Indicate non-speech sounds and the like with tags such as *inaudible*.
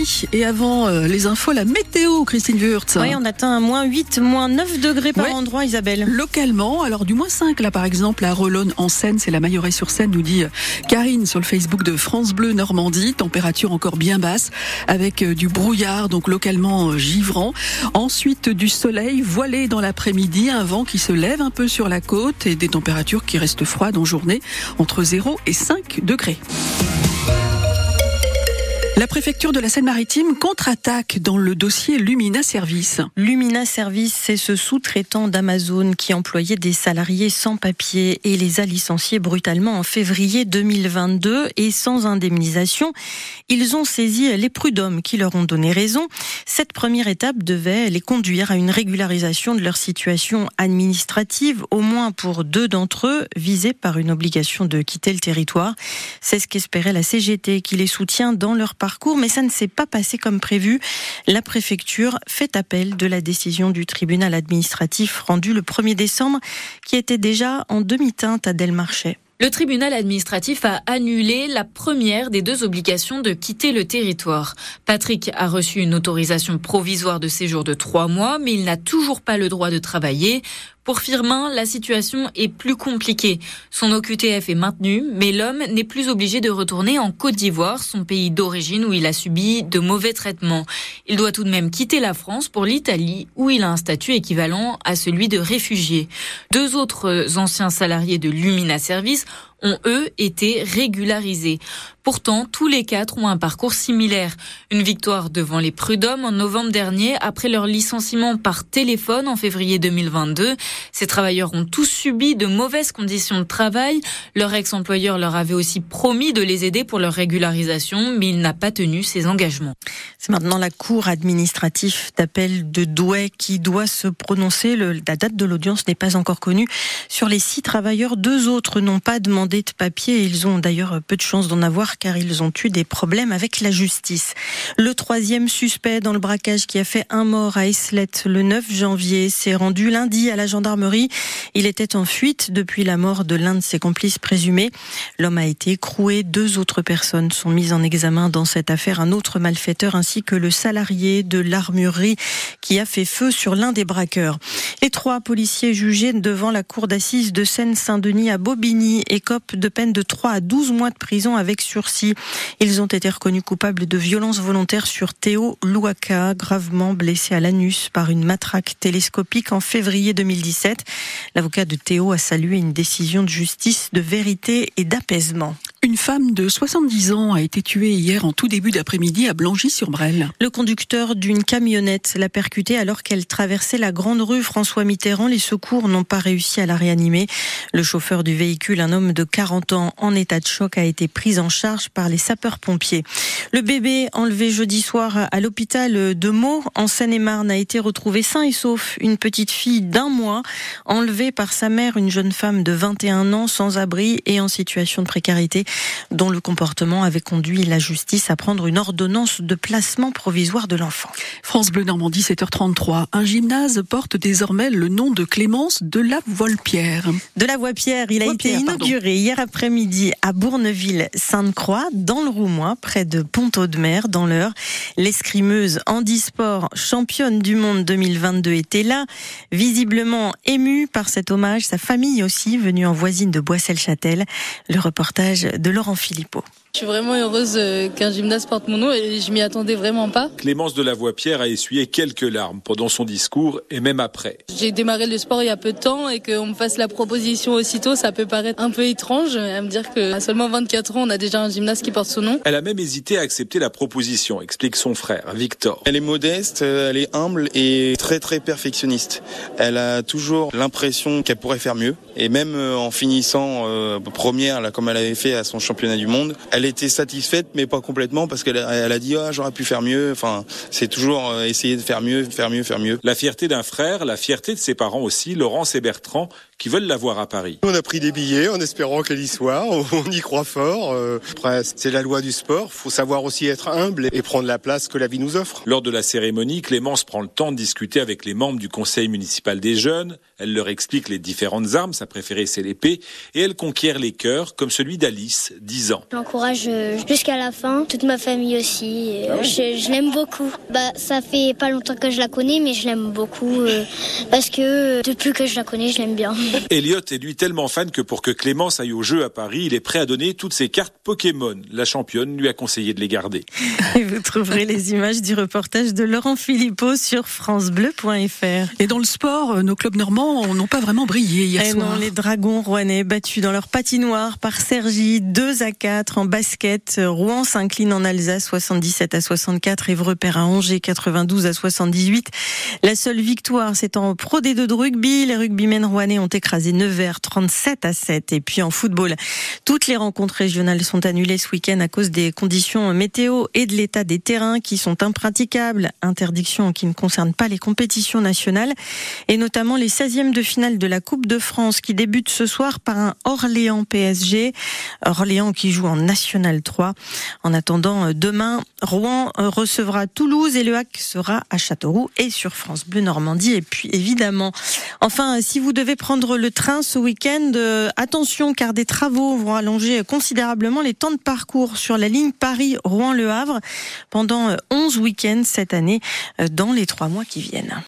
nuit. Et avant euh, les infos, la météo, Christine Wurtz. Oui, on atteint un moins 8, moins 9 degrés par endroit, Isabelle. Localement, alors du moins 5, là par exemple, à Relonne en Seine, c'est la Maillorée sur Seine, nous dit euh, Karine sur le Facebook de France Bleu Normandie. Température encore bien basse, avec euh, du brouillard, donc localement givrant. Ensuite, du soleil voilé dans l'après-midi, un vent qui se lève un peu sur la côte et des températures qui restent froides en journée, entre 0 et 5 degrés. La préfecture de la Seine-Maritime contre-attaque dans le dossier Lumina Service. Lumina Service, c'est ce sous-traitant d'Amazon qui employait des salariés sans papier et les a licenciés brutalement en février 2022 et sans indemnisation. Ils ont saisi les prud'hommes qui leur ont donné raison. Cette première étape devait les conduire à une régularisation de leur situation administrative, au moins pour deux d'entre eux, visés par une obligation de quitter le territoire. C'est ce qu'espérait la CGT qui les soutient dans leur parcours mais ça ne s'est pas passé comme prévu. La préfecture fait appel de la décision du tribunal administratif rendue le 1er décembre, qui était déjà en demi-teinte à Delmarchais. Le tribunal administratif a annulé la première des deux obligations de quitter le territoire. Patrick a reçu une autorisation provisoire de séjour de trois mois, mais il n'a toujours pas le droit de travailler. Pour Firmin, la situation est plus compliquée. Son OQTF est maintenu, mais l'homme n'est plus obligé de retourner en Côte d'Ivoire, son pays d'origine où il a subi de mauvais traitements. Il doit tout de même quitter la France pour l'Italie, où il a un statut équivalent à celui de réfugié. Deux autres anciens salariés de Lumina Service ont eux été régularisés. Pourtant, tous les quatre ont un parcours similaire. Une victoire devant les prud'hommes en novembre dernier après leur licenciement par téléphone en février 2022. Ces travailleurs ont tous subi de mauvaises conditions de travail. Leur ex-employeur leur avait aussi promis de les aider pour leur régularisation, mais il n'a pas tenu ses engagements. C'est maintenant la Cour administrative d'appel de Douai qui doit se prononcer. La date de l'audience n'est pas encore connue. Sur les six travailleurs, deux autres n'ont pas demandé de papier. Ils ont d'ailleurs peu de chance d'en avoir car ils ont eu des problèmes avec la justice. Le troisième suspect dans le braquage qui a fait un mort à Islette le 9 janvier s'est rendu lundi à la gendarmerie. Il était en fuite depuis la mort de l'un de ses complices présumés. L'homme a été écroué. Deux autres personnes sont mises en examen dans cette affaire. Un autre malfaiteur ainsi que le salarié de l'armurerie qui a fait feu sur l'un des braqueurs. Les trois policiers jugés devant la cour d'assises de Seine-Saint-Denis à Bobigny écopent de peine de 3 à 12 mois de prison avec sursis. Ils ont été reconnus coupables de violences volontaires sur Théo Louaka, gravement blessé à l'anus par une matraque télescopique en février 2017. L'avocat de Théo a salué une décision de justice, de vérité et d'apaisement. Une femme de 70 ans a été tuée hier en tout début d'après-midi à Blangy-sur-Brel. Le conducteur d'une camionnette l'a percutée alors qu'elle traversait la grande rue François Mitterrand. Les secours n'ont pas réussi à la réanimer. Le chauffeur du véhicule, un homme de 40 ans en état de choc, a été pris en charge par les sapeurs-pompiers. Le bébé enlevé jeudi soir à l'hôpital de Meaux, en Seine-et-Marne, a été retrouvé sain et sauf. Une petite fille d'un mois, enlevée par sa mère, une jeune femme de 21 ans, sans abri et en situation de précarité dont le comportement avait conduit la justice à prendre une ordonnance de placement provisoire de l'enfant. France Bleu Normandie, 7h33. Un gymnase porte désormais le nom de Clémence de la Voile-Pierre. De la Voie-Pierre, il a été inauguré hier après-midi à Bourneville-Sainte-Croix, dans le Roumois, près de Pont-Audemer, dans l'heure. L'escrimeuse handisport championne du monde 2022 était là, visiblement émue par cet hommage. Sa famille aussi, venue en voisine de Boissel-Châtel. Le reportage de Laurent Philippot. Je suis vraiment heureuse euh, qu'un gymnase porte mon nom et je m'y attendais vraiment pas. Clémence de la Voix-Pierre a essuyé quelques larmes pendant son discours et même après. J'ai démarré le sport il y a peu de temps et qu'on me fasse la proposition aussitôt, ça peut paraître un peu étrange à me dire qu'à seulement 24 ans, on a déjà un gymnase qui porte son nom. Elle a même hésité à accepter la proposition, explique son frère, Victor. Elle est modeste, elle est humble et très très perfectionniste. Elle a toujours l'impression qu'elle pourrait faire mieux et même euh, en finissant euh, première, là, comme elle avait fait à son championnat du monde, elle était satisfaite, mais pas complètement, parce qu'elle elle a dit ah j'aurais pu faire mieux. Enfin, c'est toujours euh, essayer de faire mieux, faire mieux, faire mieux. La fierté d'un frère, la fierté de ses parents aussi, Laurence et Bertrand, qui veulent la voir à Paris. On a pris des billets en espérant qu'elle y soit. *laughs* On y croit fort. Euh, après, c'est la loi du sport. Faut savoir aussi être humble et prendre la place que la vie nous offre. Lors de la cérémonie, Clémence prend le temps de discuter avec les membres du conseil municipal des jeunes. Elle leur explique les différentes armes. Sa préférée, c'est l'épée. Et elle conquiert les cœurs, comme celui d'Alice, 10 ans jusqu'à la fin. Toute ma famille aussi. Ah je, je l'aime beaucoup. Bah, ça fait pas longtemps que je la connais, mais je l'aime beaucoup parce que depuis que je la connais, je l'aime bien. *laughs* Elliot est lui tellement fan que pour que Clémence aille au jeu à Paris, il est prêt à donner toutes ses cartes Pokémon. La championne lui a conseillé de les garder. *laughs* Et vous trouverez les images du reportage de Laurent Philippot sur francebleu.fr. Et dans le sport, euh, nos clubs normands n'ont pas vraiment brillé hier Et soir. Non, les Dragons rouennais battus dans leur patinoire par Sergi 2 à 4 en basket. Rouen s'incline en Alsace 77 à 64, Évreux perd à Angers 92 à 78. La seule victoire, c'est en Pro D2 de rugby. Les rugbymen rouennais ont écrasé Nevers 37 à 7. Et puis en football, toutes les rencontres régionales sont annulées ce week-end à cause des conditions météo et de l'état des terrains qui sont impraticables. Interdiction qui ne concerne pas les compétitions nationales et notamment les 16e de finale de la Coupe de France qui débute ce soir par un Orléans PSG. Orléans qui joue en National 3. En attendant, demain, Rouen recevra Toulouse et Le Hac sera à Châteauroux et sur France Bleu Normandie. Et puis évidemment, enfin, si vous devez prendre le train ce week-end, attention car des travaux vont allonger considérablement les temps de parcours sur la ligne Paris-Rouen-Le Havre pendant 11 week-ends cette année dans les trois mois qui viennent.